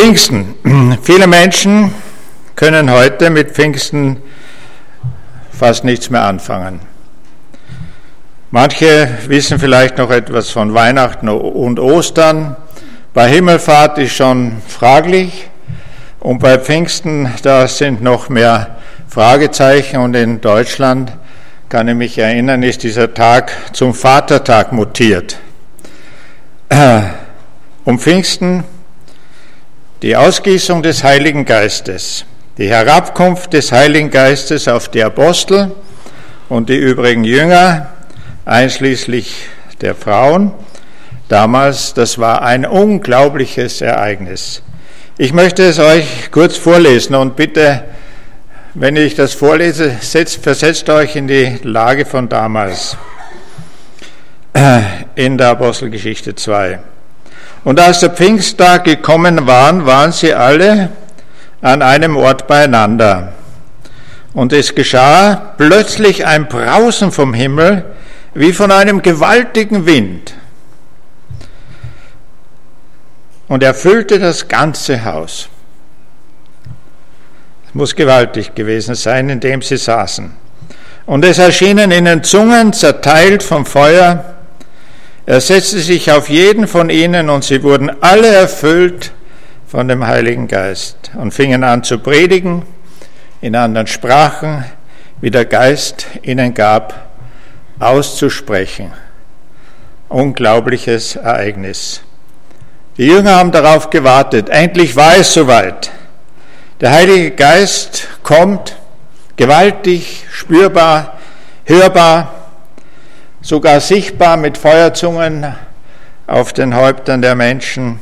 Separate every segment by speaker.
Speaker 1: Pfingsten. Viele Menschen können heute mit Pfingsten fast nichts mehr anfangen. Manche wissen vielleicht noch etwas von Weihnachten und Ostern. Bei Himmelfahrt ist schon fraglich. Und bei Pfingsten, da sind noch mehr Fragezeichen. Und in Deutschland, kann ich mich erinnern, ist dieser Tag zum Vatertag mutiert. Um Pfingsten die Ausgießung des Heiligen Geistes, die Herabkunft des Heiligen Geistes auf die Apostel und die übrigen Jünger, einschließlich der Frauen. Damals, das war ein unglaubliches Ereignis. Ich möchte es euch kurz vorlesen und bitte, wenn ich das vorlese, setzt, versetzt euch in die Lage von damals in der Apostelgeschichte 2. Und als der Pfingsttag gekommen war, waren sie alle an einem Ort beieinander. Und es geschah plötzlich ein Brausen vom Himmel wie von einem gewaltigen Wind und erfüllte das ganze Haus. Es muss gewaltig gewesen sein, in dem sie saßen. Und es erschienen ihnen Zungen zerteilt vom Feuer. Er setzte sich auf jeden von ihnen und sie wurden alle erfüllt von dem Heiligen Geist und fingen an zu predigen in anderen Sprachen, wie der Geist ihnen gab, auszusprechen. Unglaubliches Ereignis. Die Jünger haben darauf gewartet. Endlich war es soweit. Der Heilige Geist kommt gewaltig, spürbar, hörbar, sogar sichtbar mit Feuerzungen auf den Häuptern der Menschen.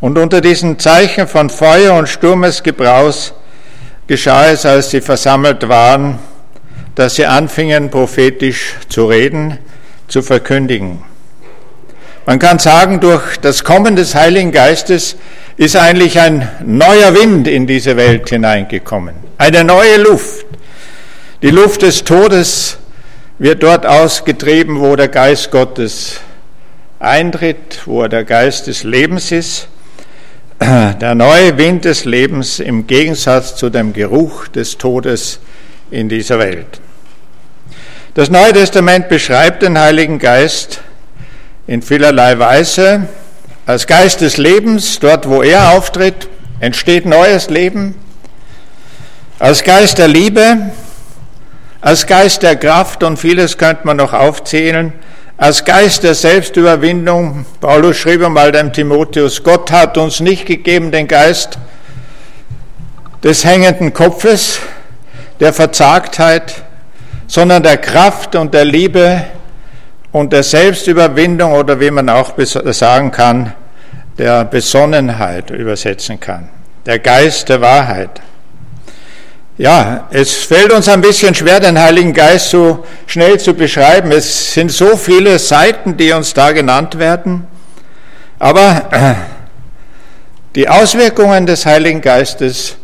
Speaker 1: Und unter diesen Zeichen von Feuer und Sturmesgebraus geschah es, als sie versammelt waren, dass sie anfingen, prophetisch zu reden, zu verkündigen. Man kann sagen, durch das Kommen des Heiligen Geistes ist eigentlich ein neuer Wind in diese Welt hineingekommen, eine neue Luft. Die Luft des Todes wird dort ausgetrieben, wo der Geist Gottes eintritt, wo der Geist des Lebens ist. Der neue Wind des Lebens im Gegensatz zu dem Geruch des Todes in dieser Welt. Das Neue Testament beschreibt den Heiligen Geist in vielerlei Weise. Als Geist des Lebens, dort wo er auftritt, entsteht neues Leben. Als Geist der Liebe, als Geist der Kraft und vieles könnte man noch aufzählen. Als Geist der Selbstüberwindung, Paulus schrieb einmal dem Timotheus, Gott hat uns nicht gegeben den Geist des hängenden Kopfes, der Verzagtheit, sondern der Kraft und der Liebe und der Selbstüberwindung oder wie man auch sagen kann, der Besonnenheit übersetzen kann. Der Geist der Wahrheit. Ja, es fällt uns ein bisschen schwer, den Heiligen Geist so schnell zu beschreiben. Es sind so viele Seiten, die uns da genannt werden. Aber die Auswirkungen des Heiligen Geistes,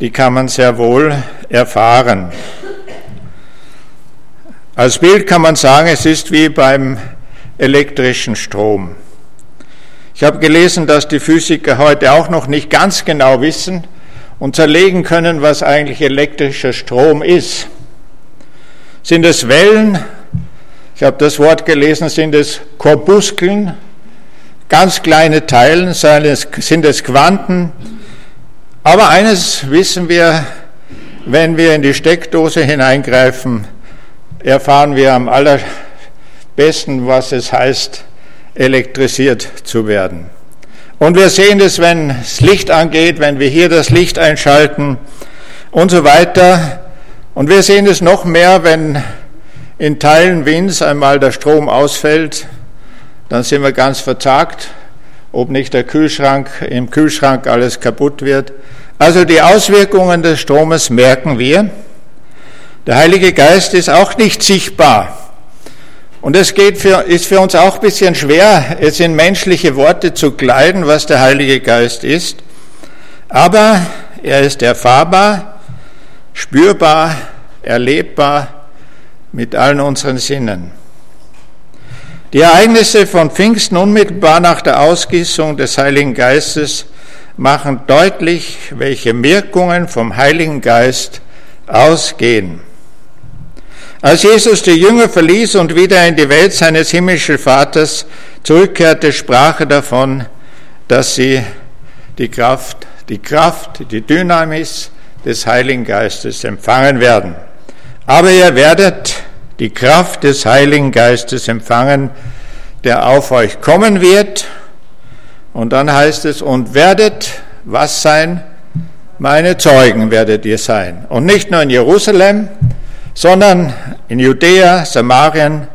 Speaker 1: die kann man sehr wohl erfahren. Als Bild kann man sagen, es ist wie beim elektrischen Strom. Ich habe gelesen, dass die Physiker heute auch noch nicht ganz genau wissen und zerlegen können, was eigentlich elektrischer Strom ist. Sind es Wellen? Ich habe das Wort gelesen, sind es Korpuskeln, ganz kleine Teilen, sind es Quanten? Aber eines wissen wir, wenn wir in die Steckdose hineingreifen, erfahren wir am allerbesten, was es heißt, elektrisiert zu werden. Und wir sehen es, wenn das Licht angeht, wenn wir hier das Licht einschalten und so weiter. Und wir sehen es noch mehr, wenn in Teilen Wiens einmal der Strom ausfällt, dann sind wir ganz verzagt, ob nicht der Kühlschrank, im Kühlschrank alles kaputt wird. Also die Auswirkungen des Stromes merken wir. Der Heilige Geist ist auch nicht sichtbar. Und es geht für, ist für uns auch ein bisschen schwer, es in menschliche Worte zu kleiden, was der Heilige Geist ist. Aber er ist erfahrbar, spürbar, erlebbar mit allen unseren Sinnen. Die Ereignisse von Pfingsten unmittelbar nach der Ausgießung des Heiligen Geistes machen deutlich, welche Wirkungen vom Heiligen Geist ausgehen. Als Jesus die Jünger verließ und wieder in die Welt seines himmlischen Vaters zurückkehrte, sprach er davon, dass sie die Kraft, die Kraft, die Dynamis des Heiligen Geistes empfangen werden. Aber ihr werdet die Kraft des Heiligen Geistes empfangen, der auf euch kommen wird. Und dann heißt es, und werdet was sein? Meine Zeugen werdet ihr sein. Und nicht nur in Jerusalem, sondern in Judäa, Samarien,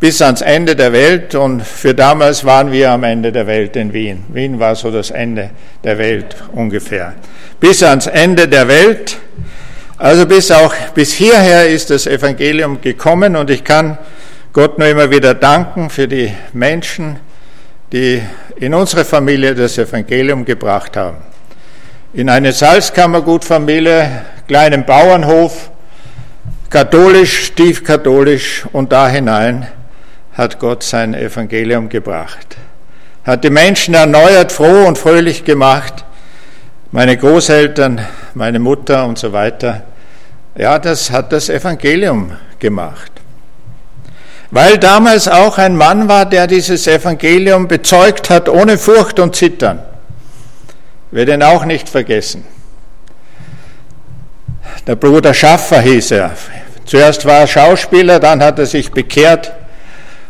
Speaker 1: bis ans Ende der Welt. Und für damals waren wir am Ende der Welt in Wien. Wien war so das Ende der Welt ungefähr. Bis ans Ende der Welt. Also bis auch bis hierher ist das Evangelium gekommen und ich kann Gott nur immer wieder danken für die Menschen, die in unsere Familie das Evangelium gebracht haben. In eine Salzkammergutfamilie, kleinen Bauernhof, katholisch, tiefkatholisch und da hinein hat Gott sein Evangelium gebracht. Hat die Menschen erneuert, froh und fröhlich gemacht. Meine Großeltern, meine Mutter und so weiter. Ja, das hat das Evangelium gemacht. Weil damals auch ein Mann war, der dieses Evangelium bezeugt hat, ohne Furcht und Zittern. Wir den auch nicht vergessen. Der Bruder Schaffer hieß er. Zuerst war er Schauspieler, dann hat er sich bekehrt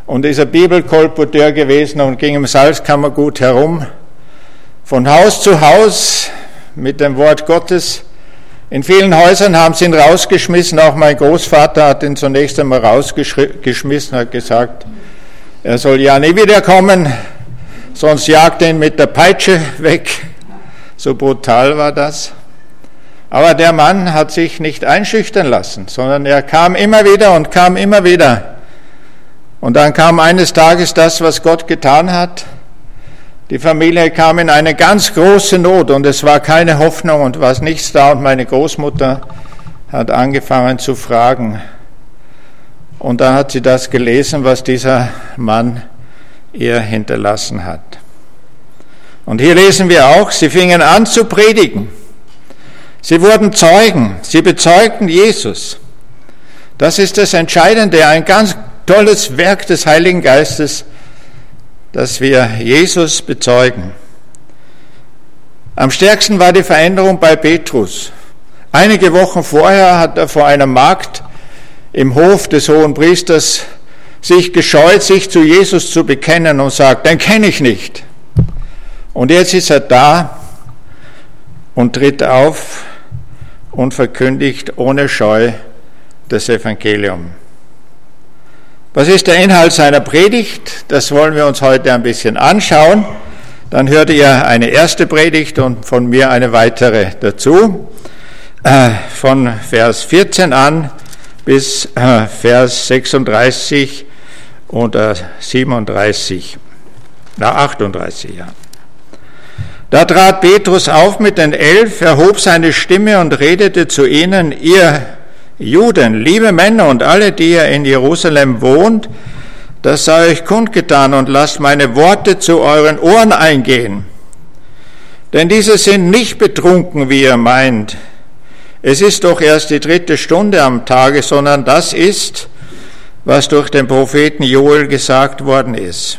Speaker 1: und ist ein Bibelkolporteur gewesen und ging im Salzkammergut herum, von Haus zu Haus mit dem Wort Gottes. In vielen Häusern haben sie ihn rausgeschmissen, auch mein Großvater hat ihn zunächst einmal rausgeschmissen, hat gesagt, er soll ja nie wiederkommen, sonst jagt ihn mit der Peitsche weg. So brutal war das. Aber der Mann hat sich nicht einschüchtern lassen, sondern er kam immer wieder und kam immer wieder. Und dann kam eines Tages das, was Gott getan hat. Die Familie kam in eine ganz große Not und es war keine Hoffnung und war nichts da. Und meine Großmutter hat angefangen zu fragen. Und dann hat sie das gelesen, was dieser Mann ihr hinterlassen hat. Und hier lesen wir auch, sie fingen an zu predigen. Sie wurden Zeugen, sie bezeugten Jesus. Das ist das Entscheidende, ein ganz tolles Werk des Heiligen Geistes, dass wir Jesus bezeugen. Am stärksten war die Veränderung bei Petrus. Einige Wochen vorher hat er vor einer Magd im Hof des hohen Priesters sich gescheut, sich zu Jesus zu bekennen und sagt, den kenne ich nicht. Und jetzt ist er da und tritt auf und verkündigt ohne Scheu das Evangelium. Was ist der Inhalt seiner Predigt? Das wollen wir uns heute ein bisschen anschauen. Dann hört ihr eine erste Predigt und von mir eine weitere dazu. Äh, von Vers 14 an bis äh, Vers 36 und 37, na 38, ja. Da trat Petrus auf mit den Elf, erhob seine Stimme und redete zu ihnen, ihr Juden, liebe Männer und alle, die ihr in Jerusalem wohnt, das sei euch kundgetan und lasst meine Worte zu euren Ohren eingehen. Denn diese sind nicht betrunken, wie ihr meint. Es ist doch erst die dritte Stunde am Tage, sondern das ist, was durch den Propheten Joel gesagt worden ist.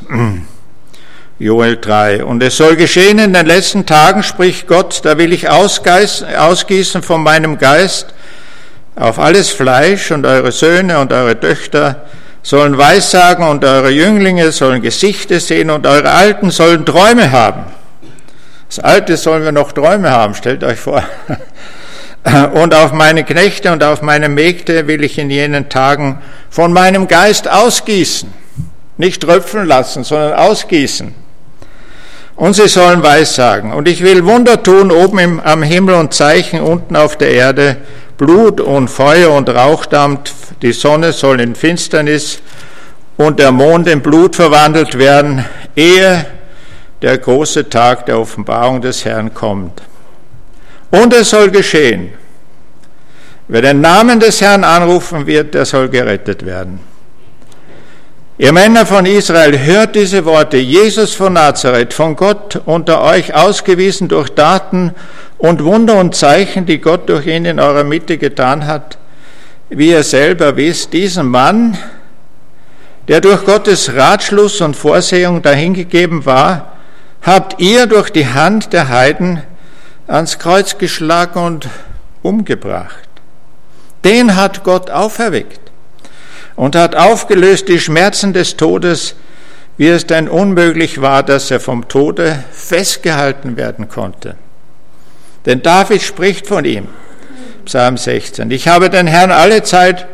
Speaker 1: Joel 3. Und es soll geschehen in den letzten Tagen, spricht Gott, da will ich ausgießen von meinem Geist auf alles Fleisch und eure Söhne und eure Töchter sollen Weissagen und eure Jünglinge sollen Gesichter sehen und eure Alten sollen Träume haben. Das Alte sollen wir noch Träume haben, stellt euch vor. Und auf meine Knechte und auf meine Mägde will ich in jenen Tagen von meinem Geist ausgießen. Nicht tröpfeln lassen, sondern ausgießen und sie sollen Weissagen. Und ich will Wunder tun oben im, am Himmel und Zeichen unten auf der Erde, Blut und Feuer und Rauchdampf, die Sonne soll in Finsternis und der Mond in Blut verwandelt werden, ehe der große Tag der Offenbarung des Herrn kommt. Und es soll geschehen, wer den Namen des Herrn anrufen wird, der soll gerettet werden. Ihr Männer von Israel, hört diese Worte. Jesus von Nazareth, von Gott unter euch ausgewiesen durch Daten und Wunder und Zeichen, die Gott durch ihn in eurer Mitte getan hat, wie ihr selber wisst, diesen Mann, der durch Gottes Ratschluss und Vorsehung dahingegeben war, habt ihr durch die Hand der Heiden ans Kreuz geschlagen und umgebracht. Den hat Gott auferweckt und hat aufgelöst die Schmerzen des Todes, wie es denn unmöglich war, dass er vom Tode festgehalten werden konnte. Denn David spricht von ihm, Psalm 16, ich habe den Herrn alle Zeit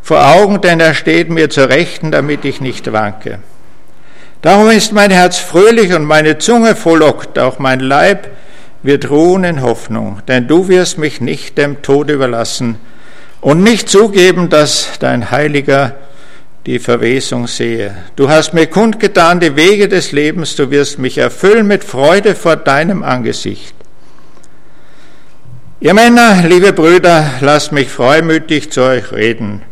Speaker 1: vor Augen, denn er steht mir zur Rechten, damit ich nicht wanke. Darum ist mein Herz fröhlich und meine Zunge frohlockt, auch mein Leib wird ruhen in Hoffnung, denn du wirst mich nicht dem Tod überlassen, und nicht zugeben, dass dein Heiliger die Verwesung sehe. Du hast mir kundgetan die Wege des Lebens, du wirst mich erfüllen mit Freude vor deinem Angesicht. Ihr Männer, liebe Brüder, lasst mich freumütig zu euch reden.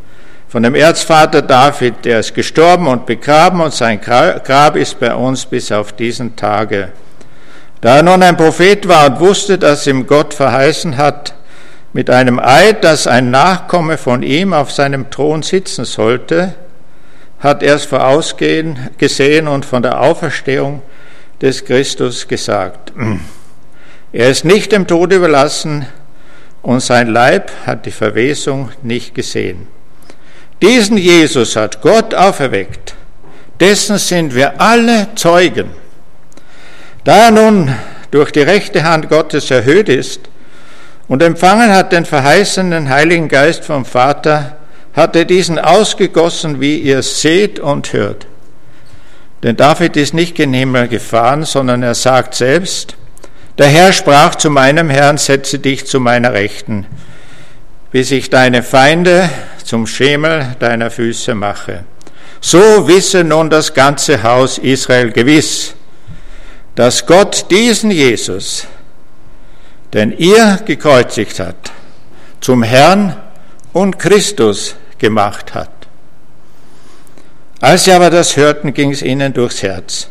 Speaker 1: Von dem Erzvater David, der ist gestorben und begraben und sein Grab ist bei uns bis auf diesen Tage. Da er nun ein Prophet war und wusste, dass ihm Gott verheißen hat, mit einem Eid, dass ein Nachkomme von ihm auf seinem Thron sitzen sollte, hat er es vorausgehen gesehen und von der Auferstehung des Christus gesagt. Er ist nicht dem Tod überlassen und sein Leib hat die Verwesung nicht gesehen. Diesen Jesus hat Gott auferweckt. Dessen sind wir alle Zeugen. Da er nun durch die rechte Hand Gottes erhöht ist, und empfangen hat den verheißenen Heiligen Geist vom Vater, hat er diesen ausgegossen, wie ihr seht und hört. Denn David ist nicht gen Himmel gefahren, sondern er sagt selbst, der Herr sprach zu meinem Herrn, setze dich zu meiner Rechten, bis ich deine Feinde zum Schemel deiner Füße mache. So wisse nun das ganze Haus Israel gewiss, dass Gott diesen Jesus, den ihr gekreuzigt hat, zum Herrn und Christus gemacht hat. Als sie aber das hörten, ging es ihnen durchs Herz.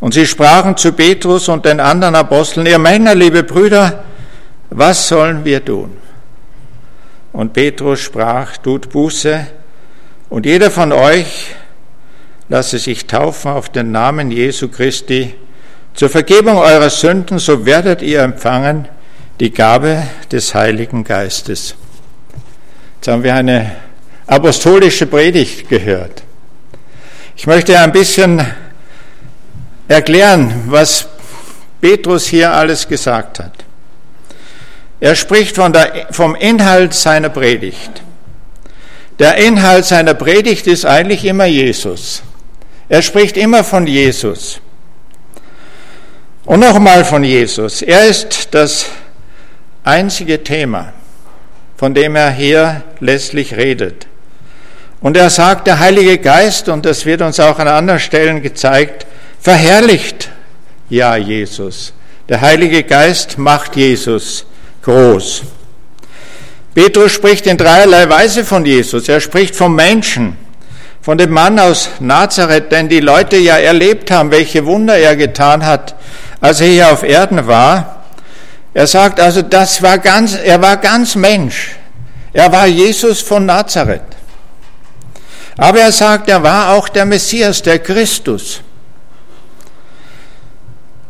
Speaker 1: Und sie sprachen zu Petrus und den anderen Aposteln, ihr Männer, liebe Brüder, was sollen wir tun? Und Petrus sprach, tut Buße, und jeder von euch lasse sich taufen auf den Namen Jesu Christi zur Vergebung eurer Sünden, so werdet ihr empfangen die Gabe des Heiligen Geistes. Jetzt haben wir eine apostolische Predigt gehört. Ich möchte ein bisschen erklären, was Petrus hier alles gesagt hat. Er spricht von der, vom Inhalt seiner Predigt. Der Inhalt seiner Predigt ist eigentlich immer Jesus. Er spricht immer von Jesus. Und nochmal von Jesus. Er ist das einzige Thema, von dem er hier letztlich redet. Und er sagt, der Heilige Geist, und das wird uns auch an anderen Stellen gezeigt, verherrlicht ja Jesus. Der Heilige Geist macht Jesus groß. Petrus spricht in dreierlei Weise von Jesus. Er spricht vom Menschen, von dem Mann aus Nazareth, denn die Leute ja erlebt haben, welche Wunder er getan hat als er hier auf Erden war. Er sagt also, das war ganz, er war ganz Mensch. Er war Jesus von Nazareth. Aber er sagt, er war auch der Messias, der Christus,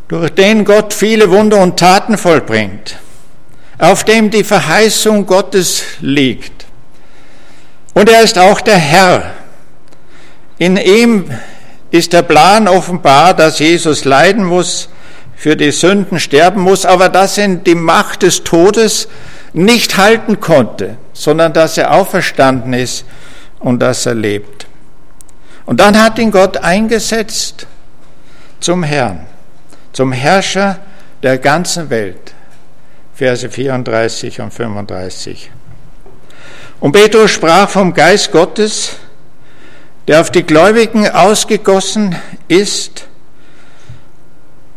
Speaker 1: durch den Gott viele Wunder und Taten vollbringt, auf dem die Verheißung Gottes liegt. Und er ist auch der Herr. In ihm ist der Plan offenbar, dass Jesus leiden muss, für die Sünden sterben muss, aber dass ihn die Macht des Todes nicht halten konnte, sondern dass er auferstanden ist und dass er lebt. Und dann hat ihn Gott eingesetzt zum Herrn, zum Herrscher der ganzen Welt. Verse 34 und 35. Und Petrus sprach vom Geist Gottes, der auf die Gläubigen ausgegossen ist,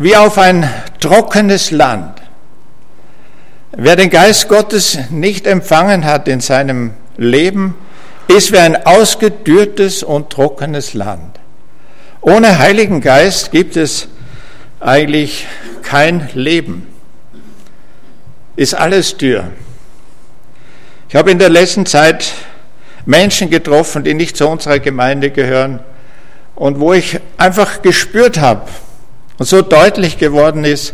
Speaker 1: wie auf ein trockenes Land. Wer den Geist Gottes nicht empfangen hat in seinem Leben, ist wie ein ausgedürrtes und trockenes Land. Ohne Heiligen Geist gibt es eigentlich kein Leben. Ist alles dürr. Ich habe in der letzten Zeit Menschen getroffen, die nicht zu unserer Gemeinde gehören und wo ich einfach gespürt habe und so deutlich geworden ist,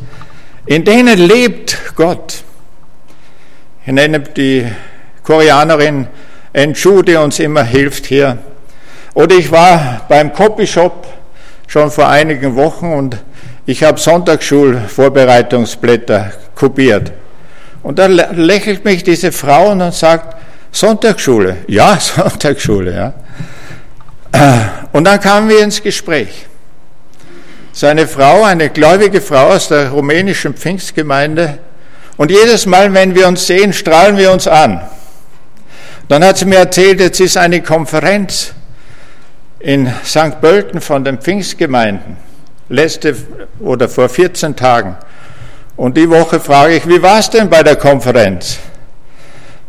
Speaker 1: in denen lebt Gott. Ich nenne die Koreanerin Enchu, die uns immer hilft hier. Oder ich war beim Copyshop schon vor einigen Wochen und ich habe Sonntagsschulvorbereitungsblätter kopiert. Und da lächelt mich diese Frau und sagt, Sonntagsschule. Ja, Sonntagsschule, ja. Und dann kamen wir ins Gespräch. Seine Frau, eine gläubige Frau aus der rumänischen Pfingstgemeinde, und jedes Mal, wenn wir uns sehen, strahlen wir uns an. Dann hat sie mir erzählt, jetzt ist eine Konferenz in St. Pölten von den Pfingstgemeinden, letzte oder vor 14 Tagen. Und die Woche frage ich, wie war es denn bei der Konferenz?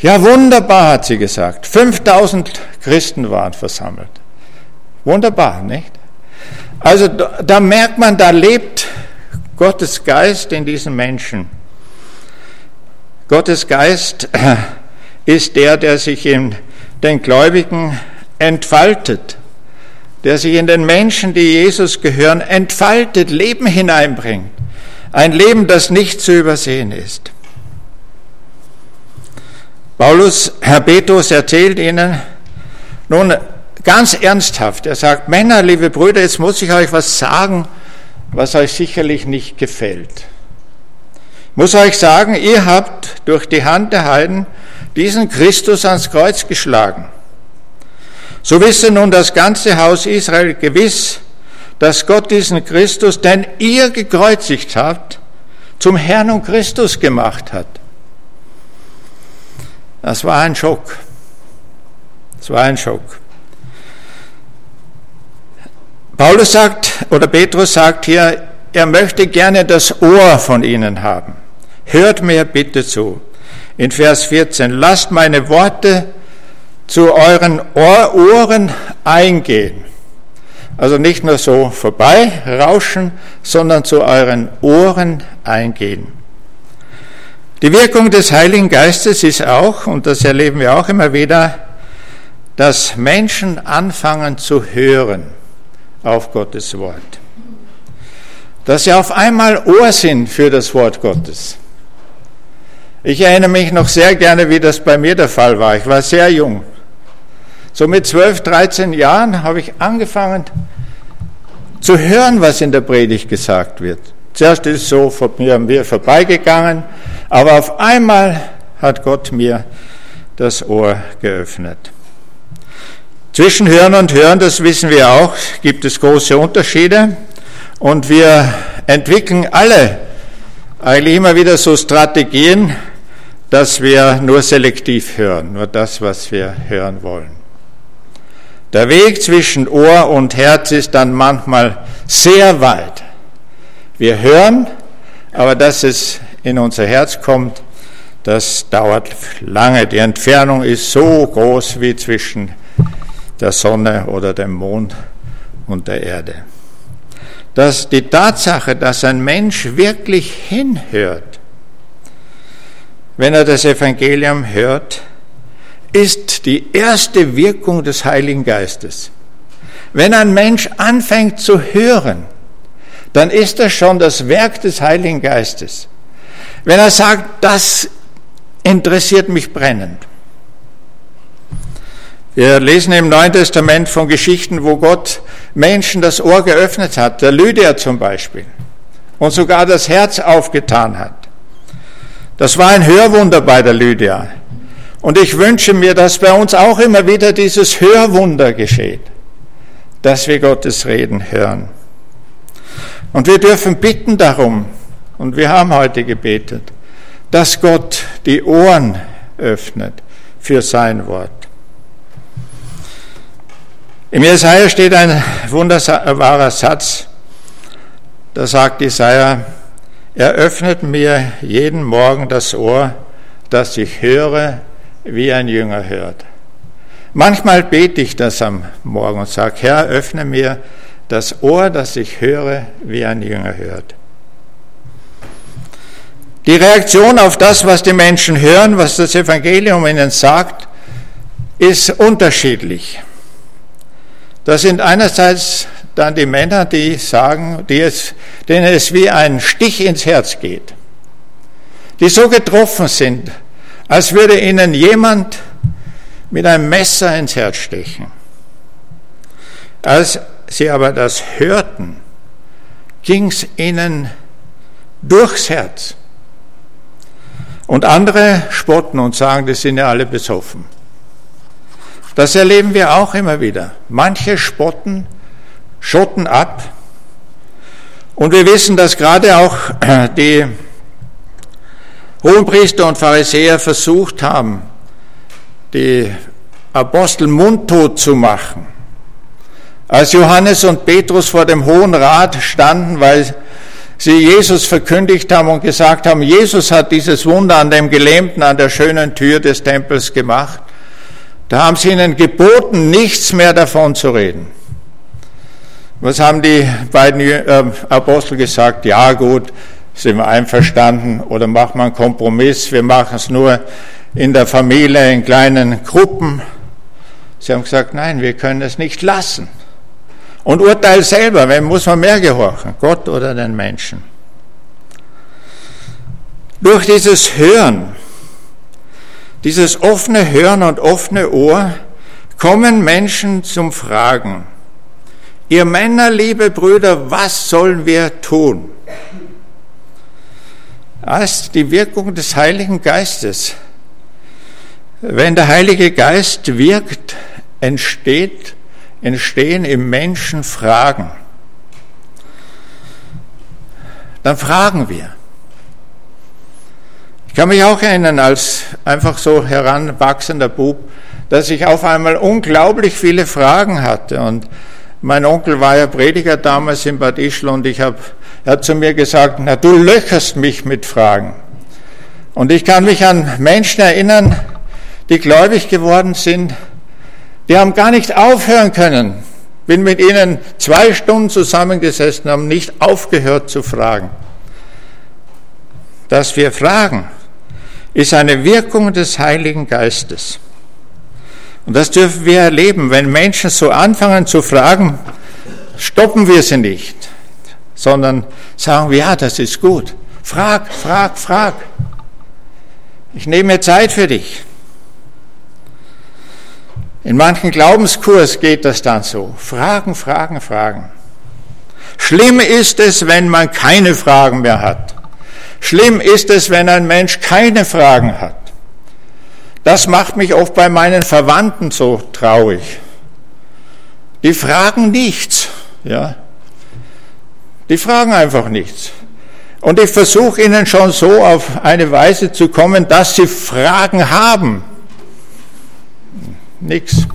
Speaker 1: Ja, wunderbar, hat sie gesagt. 5000 Christen waren versammelt. Wunderbar, nicht? Also da, merkt man, da lebt Gottes Geist in diesen Menschen. Gottes Geist ist der, der sich in den Gläubigen entfaltet, der sich in den Menschen, die Jesus gehören, entfaltet, Leben hineinbringt. Ein Leben, das nicht zu übersehen ist. Paulus, Herr Petrus erzählt ihnen nun ganz ernsthaft, er sagt, Männer, liebe Brüder, jetzt muss ich euch was sagen, was euch sicherlich nicht gefällt. Ich muss euch sagen, ihr habt durch die Hand der Heiden diesen Christus ans Kreuz geschlagen. So wisse nun das ganze Haus Israel gewiss, dass Gott diesen Christus, den ihr gekreuzigt habt, zum Herrn und Christus gemacht hat. Das war ein Schock. Das war ein Schock. Paulus sagt, oder Petrus sagt hier, er möchte gerne das Ohr von ihnen haben. Hört mir bitte zu in Vers 14, lasst meine Worte zu euren Ohren eingehen. Also nicht nur so vorbei rauschen, sondern zu euren Ohren eingehen. Die Wirkung des Heiligen Geistes ist auch, und das erleben wir auch immer wieder, dass Menschen anfangen zu hören auf Gottes Wort. Dass sie auf einmal Ohr sind für das Wort Gottes. Ich erinnere mich noch sehr gerne, wie das bei mir der Fall war. Ich war sehr jung. So mit 12, 13 Jahren habe ich angefangen zu hören, was in der Predigt gesagt wird. Zuerst ist es so von mir, mir vorbeigegangen, aber auf einmal hat Gott mir das Ohr geöffnet. Zwischen Hören und Hören, das wissen wir auch, gibt es große Unterschiede und wir entwickeln alle eigentlich immer wieder so Strategien, dass wir nur selektiv hören, nur das, was wir hören wollen. Der Weg zwischen Ohr und Herz ist dann manchmal sehr weit. Wir hören, aber dass es in unser Herz kommt, das dauert lange. Die Entfernung ist so groß wie zwischen der Sonne oder dem Mond und der Erde. Dass die Tatsache, dass ein Mensch wirklich hinhört, wenn er das Evangelium hört, ist die erste Wirkung des Heiligen Geistes. Wenn ein Mensch anfängt zu hören, dann ist das schon das Werk des Heiligen Geistes. Wenn er sagt, das interessiert mich brennend. Wir lesen im Neuen Testament von Geschichten, wo Gott Menschen das Ohr geöffnet hat, der Lydia zum Beispiel, und sogar das Herz aufgetan hat. Das war ein Hörwunder bei der Lydia. Und ich wünsche mir, dass bei uns auch immer wieder dieses Hörwunder geschieht, dass wir Gottes Reden hören. Und wir dürfen bitten darum, und wir haben heute gebetet, dass Gott die Ohren öffnet für sein Wort. Im Jesaja steht ein wunderbarer Satz, da sagt Jesaja, er öffnet mir jeden Morgen das Ohr, dass ich höre, wie ein Jünger hört. Manchmal bete ich das am Morgen und sage, Herr, öffne mir das Ohr, dass ich höre, wie ein Jünger hört. Die Reaktion auf das, was die Menschen hören, was das Evangelium ihnen sagt, ist unterschiedlich. Das sind einerseits dann die Männer, die sagen, die es, denen es wie ein Stich ins Herz geht, die so getroffen sind, als würde ihnen jemand mit einem Messer ins Herz stechen. Als sie aber das hörten, ging es ihnen durchs Herz. Und andere spotten und sagen, die sind ja alle besoffen. Das erleben wir auch immer wieder. Manche spotten, schotten ab. Und wir wissen, dass gerade auch die Hohenpriester und Pharisäer versucht haben, die Apostel mundtot zu machen. Als Johannes und Petrus vor dem Hohen Rat standen, weil sie Jesus verkündigt haben und gesagt haben, Jesus hat dieses Wunder an dem Gelähmten an der schönen Tür des Tempels gemacht, da haben sie ihnen geboten, nichts mehr davon zu reden. Was haben die beiden äh, Apostel gesagt? Ja gut, sind wir einverstanden oder machen wir einen Kompromiss, wir machen es nur in der Familie in kleinen Gruppen. Sie haben gesagt, nein, wir können es nicht lassen. Und urteil selber, wem muss man mehr gehorchen, Gott oder den Menschen? Durch dieses Hören dieses offene Hören und offene Ohr kommen Menschen zum Fragen. Ihr Männer, liebe Brüder, was sollen wir tun? Als die Wirkung des Heiligen Geistes. Wenn der Heilige Geist wirkt, entsteht, entstehen im Menschen Fragen. Dann fragen wir. Ich kann mich auch erinnern, als einfach so heranwachsender Bub, dass ich auf einmal unglaublich viele Fragen hatte. Und mein Onkel war ja Prediger damals in Bad Ischl und ich hab, er hat zu mir gesagt, na du löcherst mich mit Fragen. Und ich kann mich an Menschen erinnern, die gläubig geworden sind, die haben gar nicht aufhören können. Bin mit ihnen zwei Stunden zusammengesessen, haben nicht aufgehört zu fragen. Dass wir fragen, ist eine Wirkung des Heiligen Geistes. Und das dürfen wir erleben. Wenn Menschen so anfangen zu fragen, stoppen wir sie nicht, sondern sagen wir, ja, das ist gut. Frag, frag, frag. Ich nehme mir Zeit für dich. In manchen Glaubenskurs geht das dann so. Fragen, fragen, fragen. Schlimm ist es, wenn man keine Fragen mehr hat. Schlimm ist es, wenn ein Mensch keine Fragen hat. Das macht mich oft bei meinen Verwandten so traurig. Die fragen nichts, ja. Die fragen einfach nichts. Und ich versuche ihnen schon so auf eine Weise zu kommen, dass sie Fragen haben. Nix.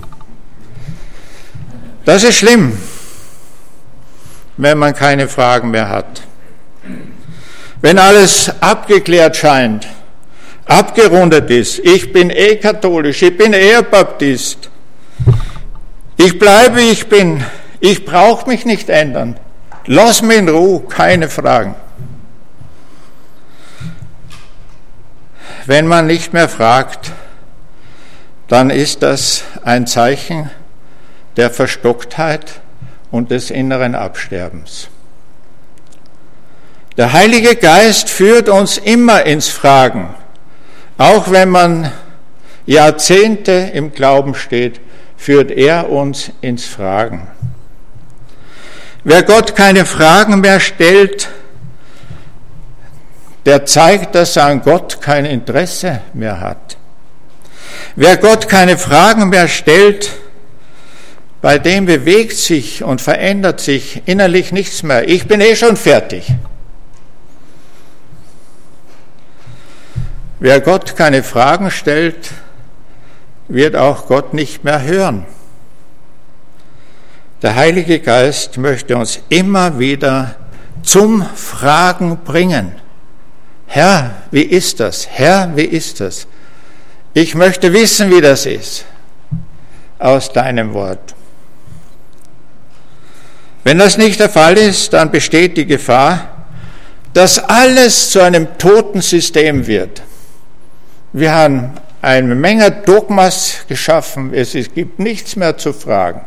Speaker 1: Das ist schlimm, wenn man keine Fragen mehr hat. Wenn alles abgeklärt scheint, abgerundet ist, ich bin eh katholisch, ich bin eher Baptist, ich bleibe, ich bin, ich brauche mich nicht ändern, lass mich in Ruhe, keine Fragen. Wenn man nicht mehr fragt, dann ist das ein Zeichen der Verstocktheit und des inneren Absterbens. Der Heilige Geist führt uns immer ins Fragen, auch wenn man Jahrzehnte im Glauben steht, führt er uns ins Fragen. Wer Gott keine Fragen mehr stellt, der zeigt, dass er an Gott kein Interesse mehr hat. Wer Gott keine Fragen mehr stellt, bei dem bewegt sich und verändert sich innerlich nichts mehr. Ich bin eh schon fertig. Wer Gott keine Fragen stellt, wird auch Gott nicht mehr hören. Der Heilige Geist möchte uns immer wieder zum Fragen bringen. Herr, wie ist das? Herr, wie ist das? Ich möchte wissen, wie das ist. aus deinem Wort. Wenn das nicht der Fall ist, dann besteht die Gefahr, dass alles zu einem toten System wird. Wir haben eine Menge Dogmas geschaffen, es gibt nichts mehr zu fragen.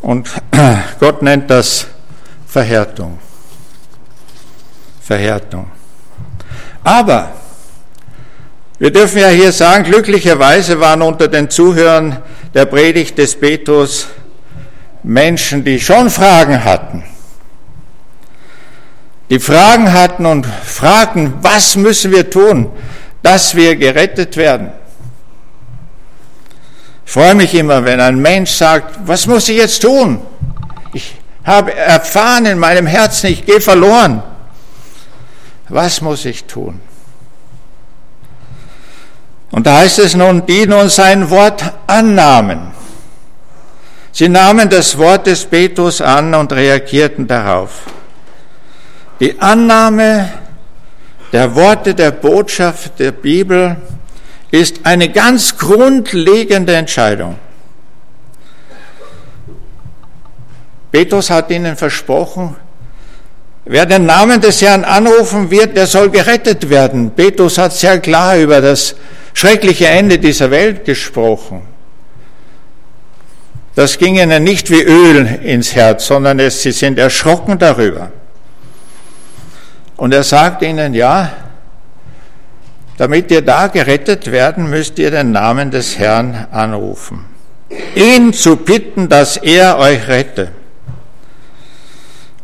Speaker 1: Und Gott nennt das Verhärtung. Verhärtung. Aber wir dürfen ja hier sagen, glücklicherweise waren unter den Zuhörern der Predigt des Petrus Menschen, die schon Fragen hatten. Die Fragen hatten und fragten, was müssen wir tun, dass wir gerettet werden? Ich freue mich immer, wenn ein Mensch sagt, was muss ich jetzt tun? Ich habe erfahren in meinem Herzen, ich gehe verloren. Was muss ich tun? Und da heißt es nun, die nun sein Wort annahmen. Sie nahmen das Wort des Petrus an und reagierten darauf. Die Annahme der Worte der Botschaft der Bibel ist eine ganz grundlegende Entscheidung. Petrus hat ihnen versprochen, wer den Namen des Herrn anrufen wird, der soll gerettet werden. Petrus hat sehr klar über das schreckliche Ende dieser Welt gesprochen. Das ging ihnen nicht wie Öl ins Herz, sondern es, sie sind erschrocken darüber. Und er sagt ihnen, ja, damit ihr da gerettet werden, müsst ihr den Namen des Herrn anrufen. Ihn zu bitten, dass er euch rette.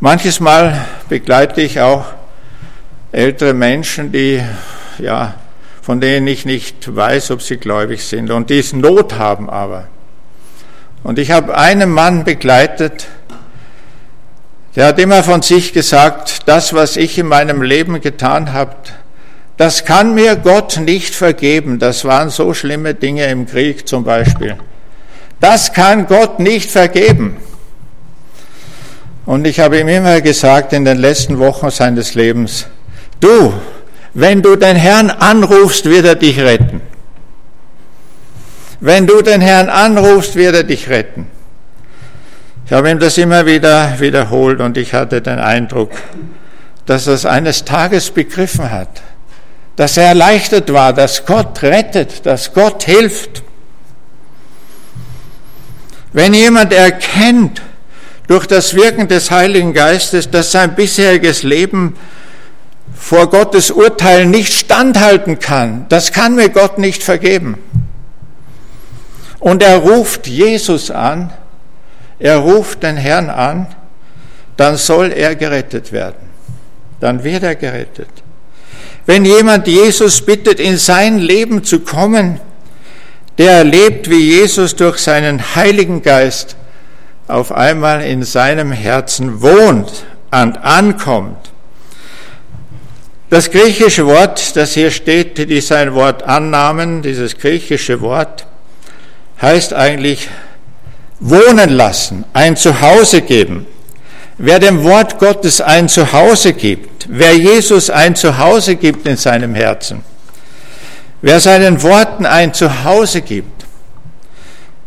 Speaker 1: Manches Mal begleite ich auch ältere Menschen, die ja von denen ich nicht weiß, ob sie gläubig sind und die es Not haben aber. Und ich habe einen Mann begleitet, der hat immer von sich gesagt, das, was ich in meinem Leben getan habe, das kann mir Gott nicht vergeben. Das waren so schlimme Dinge im Krieg zum Beispiel. Das kann Gott nicht vergeben. Und ich habe ihm immer gesagt in den letzten Wochen seines Lebens, du, wenn du den Herrn anrufst, wird er dich retten. Wenn du den Herrn anrufst, wird er dich retten. Ich habe ihm das immer wieder wiederholt und ich hatte den Eindruck, dass er es eines Tages begriffen hat, dass er erleichtert war, dass Gott rettet, dass Gott hilft. Wenn jemand erkennt durch das Wirken des Heiligen Geistes, dass sein bisheriges Leben vor Gottes Urteil nicht standhalten kann, das kann mir Gott nicht vergeben. Und er ruft Jesus an, er ruft den Herrn an, dann soll er gerettet werden. Dann wird er gerettet. Wenn jemand Jesus bittet, in sein Leben zu kommen, der erlebt, wie Jesus durch seinen Heiligen Geist auf einmal in seinem Herzen wohnt und ankommt, das griechische Wort, das hier steht, ist ein Wort Annahmen, dieses griechische Wort heißt eigentlich wohnen lassen, ein Zuhause geben. Wer dem Wort Gottes ein Zuhause gibt, wer Jesus ein Zuhause gibt in seinem Herzen, wer seinen Worten ein Zuhause gibt.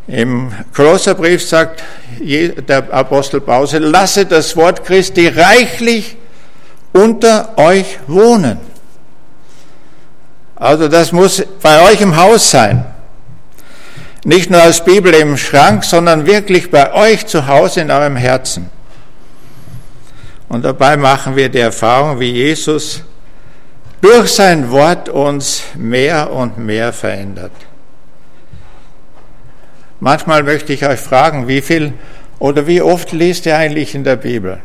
Speaker 1: Im Kolosserbrief sagt der Apostel Paulus, lasse das Wort Christi reichlich unter euch wohnen. Also das muss bei euch im Haus sein. Nicht nur als Bibel im Schrank, sondern wirklich bei euch zu Hause in eurem Herzen. Und dabei machen wir die Erfahrung, wie Jesus durch sein Wort uns mehr und mehr verändert. Manchmal möchte ich euch fragen, wie viel oder wie oft liest ihr eigentlich in der Bibel?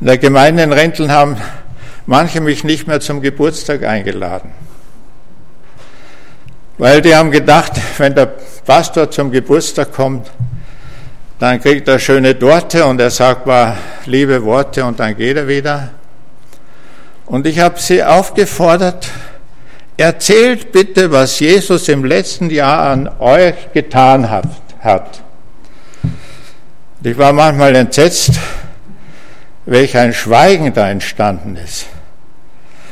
Speaker 1: In der Gemeinde in Renteln haben manche mich nicht mehr zum Geburtstag eingeladen. Weil die haben gedacht, wenn der Pastor zum Geburtstag kommt, dann kriegt er schöne Torte und er sagt mal liebe Worte und dann geht er wieder. Und ich habe sie aufgefordert, erzählt bitte, was Jesus im letzten Jahr an euch getan hat. Ich war manchmal entsetzt, welch ein Schweigen da entstanden ist.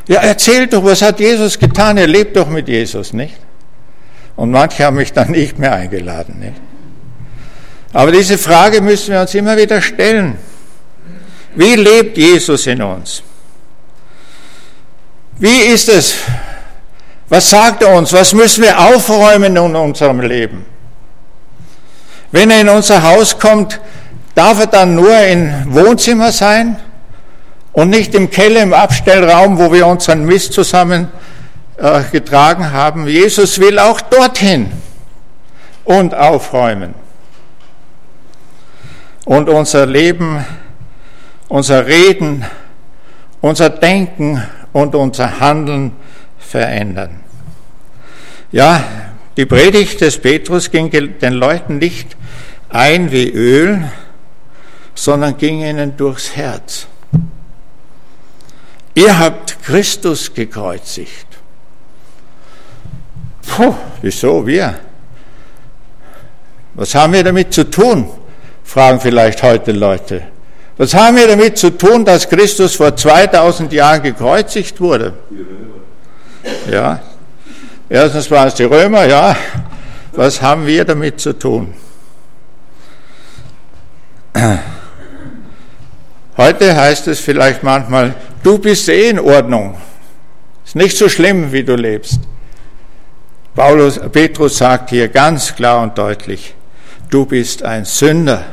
Speaker 1: Ja, erzähl doch, was hat Jesus getan? Er lebt doch mit Jesus, nicht? Und manche haben mich dann nicht mehr eingeladen, nicht? Aber diese Frage müssen wir uns immer wieder stellen. Wie lebt Jesus in uns? Wie ist es? Was sagt er uns? Was müssen wir aufräumen in unserem Leben? Wenn er in unser Haus kommt, darf er dann nur im Wohnzimmer sein und nicht im Keller, im Abstellraum, wo wir unseren Mist zusammen äh, getragen haben. Jesus will auch dorthin und aufräumen und unser Leben, unser Reden, unser Denken und unser Handeln verändern. Ja, die Predigt des Petrus ging den Leuten nicht ein wie Öl, sondern ging ihnen durchs Herz. Ihr habt Christus gekreuzigt. Puh, wieso wir? Was haben wir damit zu tun? Fragen vielleicht heute Leute. Was haben wir damit zu tun, dass Christus vor 2000 Jahren gekreuzigt wurde? Ja. Erstens waren es die Römer, ja. Was haben wir damit zu tun? Heute heißt es vielleicht manchmal, du bist eh in Ordnung. Ist nicht so schlimm, wie du lebst. Paulus, Petrus sagt hier ganz klar und deutlich, du bist ein Sünder.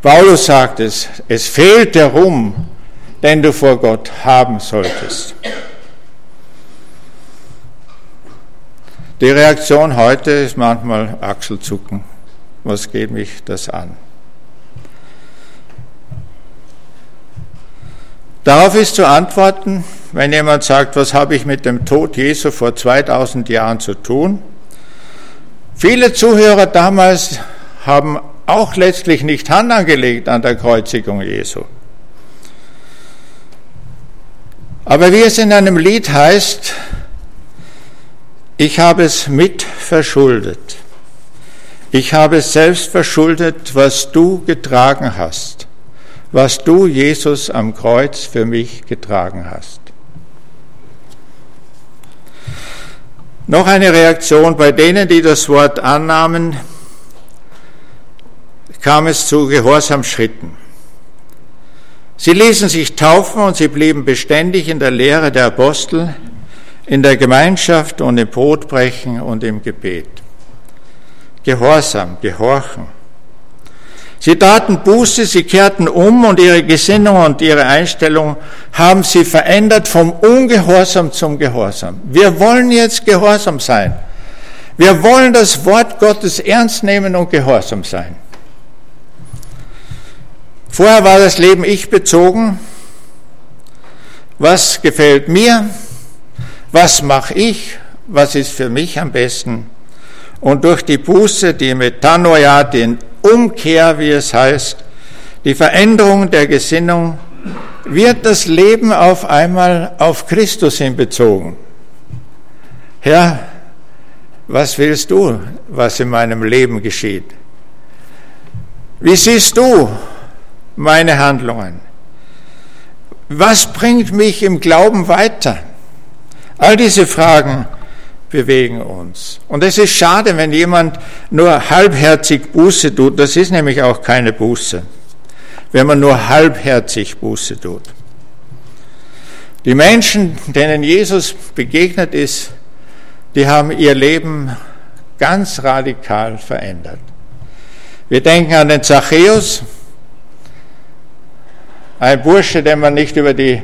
Speaker 1: Paulus sagt es, es fehlt der Ruhm, den du vor Gott haben solltest. Die Reaktion heute ist manchmal Achselzucken. Was geht mich das an? Darauf ist zu antworten, wenn jemand sagt, was habe ich mit dem Tod Jesu vor 2000 Jahren zu tun? Viele Zuhörer damals haben auch letztlich nicht Hand angelegt an der Kreuzigung Jesu. Aber wie es in einem Lied heißt, ich habe es mit verschuldet. Ich habe es selbst verschuldet, was du getragen hast was du, Jesus, am Kreuz für mich getragen hast. Noch eine Reaktion bei denen, die das Wort annahmen, kam es zu Gehorsamschritten. Sie ließen sich taufen und sie blieben beständig in der Lehre der Apostel, in der Gemeinschaft und im Brotbrechen und im Gebet. Gehorsam, gehorchen. Sie taten Buße, sie kehrten um und ihre Gesinnung und ihre Einstellung haben sie verändert vom Ungehorsam zum Gehorsam. Wir wollen jetzt gehorsam sein. Wir wollen das Wort Gottes ernst nehmen und gehorsam sein. Vorher war das Leben ich bezogen. Was gefällt mir? Was mache ich? Was ist für mich am besten? Und durch die Buße, die Metanoia, den Umkehr, wie es heißt, die Veränderung der Gesinnung, wird das Leben auf einmal auf Christus hinbezogen. Herr, was willst du, was in meinem Leben geschieht? Wie siehst du meine Handlungen? Was bringt mich im Glauben weiter? All diese Fragen bewegen uns. Und es ist schade, wenn jemand nur halbherzig Buße tut. Das ist nämlich auch keine Buße, wenn man nur halbherzig Buße tut. Die Menschen, denen Jesus begegnet ist, die haben ihr Leben ganz radikal verändert. Wir denken an den Zachäus, ein Bursche, den man nicht über die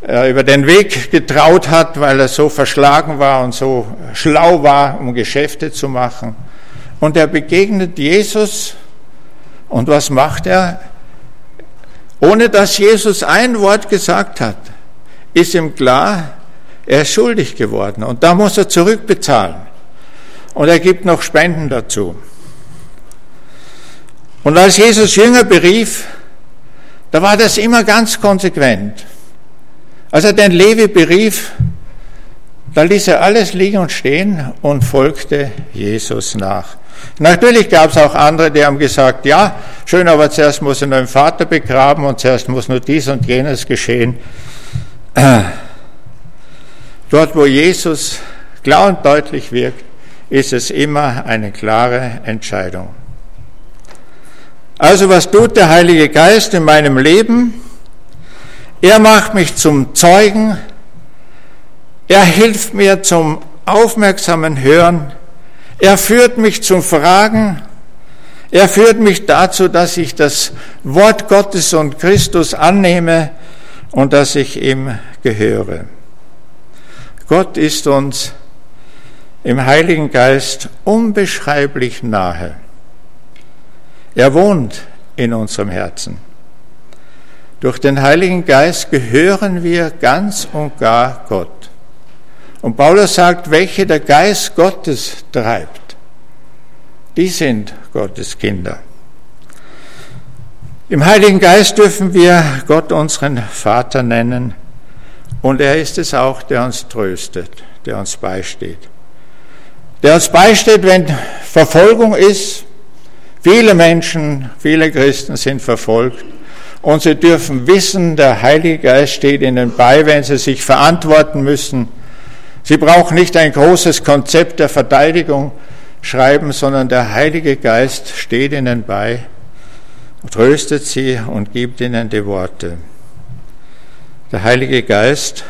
Speaker 1: über den Weg getraut hat, weil er so verschlagen war und so schlau war, um Geschäfte zu machen. Und er begegnet Jesus und was macht er? Ohne dass Jesus ein Wort gesagt hat, ist ihm klar, er ist schuldig geworden und da muss er zurückbezahlen. Und er gibt noch Spenden dazu. Und als Jesus Jünger berief, da war das immer ganz konsequent. Als er den Levi berief, da ließ er alles liegen und stehen und folgte Jesus nach. Natürlich gab es auch andere, die haben gesagt, ja, schön, aber zuerst muss er den Vater begraben und zuerst muss nur dies und jenes geschehen. Dort, wo Jesus klar und deutlich wirkt, ist es immer eine klare Entscheidung. Also was tut der Heilige Geist in meinem Leben? Er macht mich zum Zeugen. Er hilft mir zum aufmerksamen Hören. Er führt mich zum Fragen. Er führt mich dazu, dass ich das Wort Gottes und Christus annehme und dass ich ihm gehöre. Gott ist uns im Heiligen Geist unbeschreiblich nahe. Er wohnt in unserem Herzen. Durch den Heiligen Geist gehören wir ganz und gar Gott. Und Paulus sagt, welche der Geist Gottes treibt, die sind Gottes Kinder. Im Heiligen Geist dürfen wir Gott unseren Vater nennen und er ist es auch, der uns tröstet, der uns beisteht. Der uns beisteht, wenn Verfolgung ist. Viele Menschen, viele Christen sind verfolgt und sie dürfen wissen, der Heilige Geist steht ihnen bei, wenn sie sich verantworten müssen. Sie brauchen nicht ein großes Konzept der Verteidigung schreiben, sondern der Heilige Geist steht ihnen bei, tröstet sie und gibt ihnen die Worte. Der Heilige Geist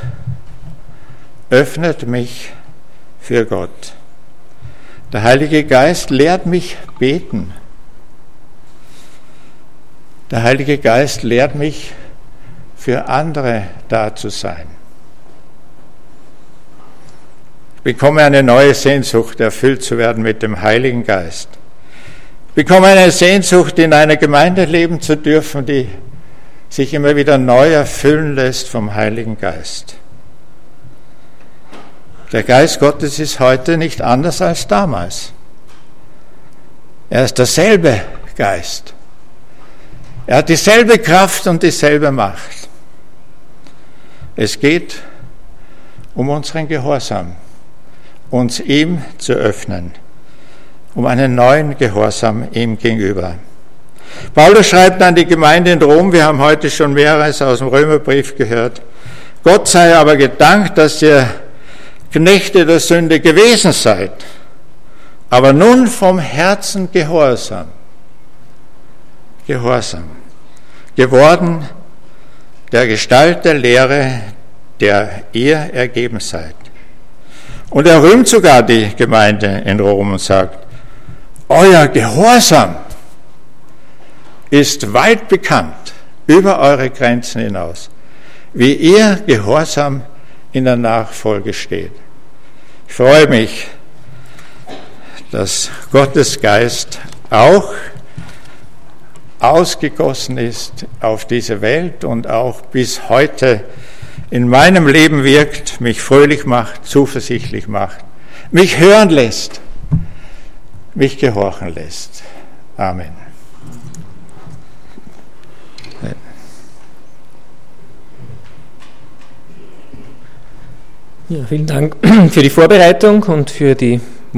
Speaker 1: öffnet mich für Gott. Der Heilige Geist lehrt mich beten. Der Heilige Geist lehrt mich, für andere da zu sein. Ich bekomme eine neue Sehnsucht, erfüllt zu werden mit dem Heiligen Geist. Ich bekomme eine Sehnsucht, in einer Gemeinde leben zu dürfen, die sich immer wieder neu erfüllen lässt vom Heiligen Geist. Der Geist Gottes ist heute nicht anders als damals. Er ist derselbe Geist. Er hat dieselbe Kraft und dieselbe Macht. Es geht um unseren Gehorsam, uns ihm zu öffnen, um einen neuen Gehorsam ihm gegenüber. Paulus schreibt an die Gemeinde in Rom, wir haben heute schon mehreres aus dem Römerbrief gehört, Gott sei aber gedankt, dass ihr Knechte der Sünde gewesen seid, aber nun vom Herzen gehorsam. Gehorsam geworden der Gestalt der Lehre, der ihr ergeben seid. Und er rühmt sogar die Gemeinde in Rom und sagt, euer Gehorsam ist weit bekannt über eure Grenzen hinaus, wie ihr Gehorsam in der Nachfolge steht. Ich freue mich, dass Gottes Geist auch ausgegossen ist auf diese Welt und auch bis heute in meinem Leben wirkt, mich fröhlich macht, zuversichtlich macht, mich hören lässt, mich gehorchen lässt. Amen.
Speaker 2: Ja, vielen Dank für die Vorbereitung und für die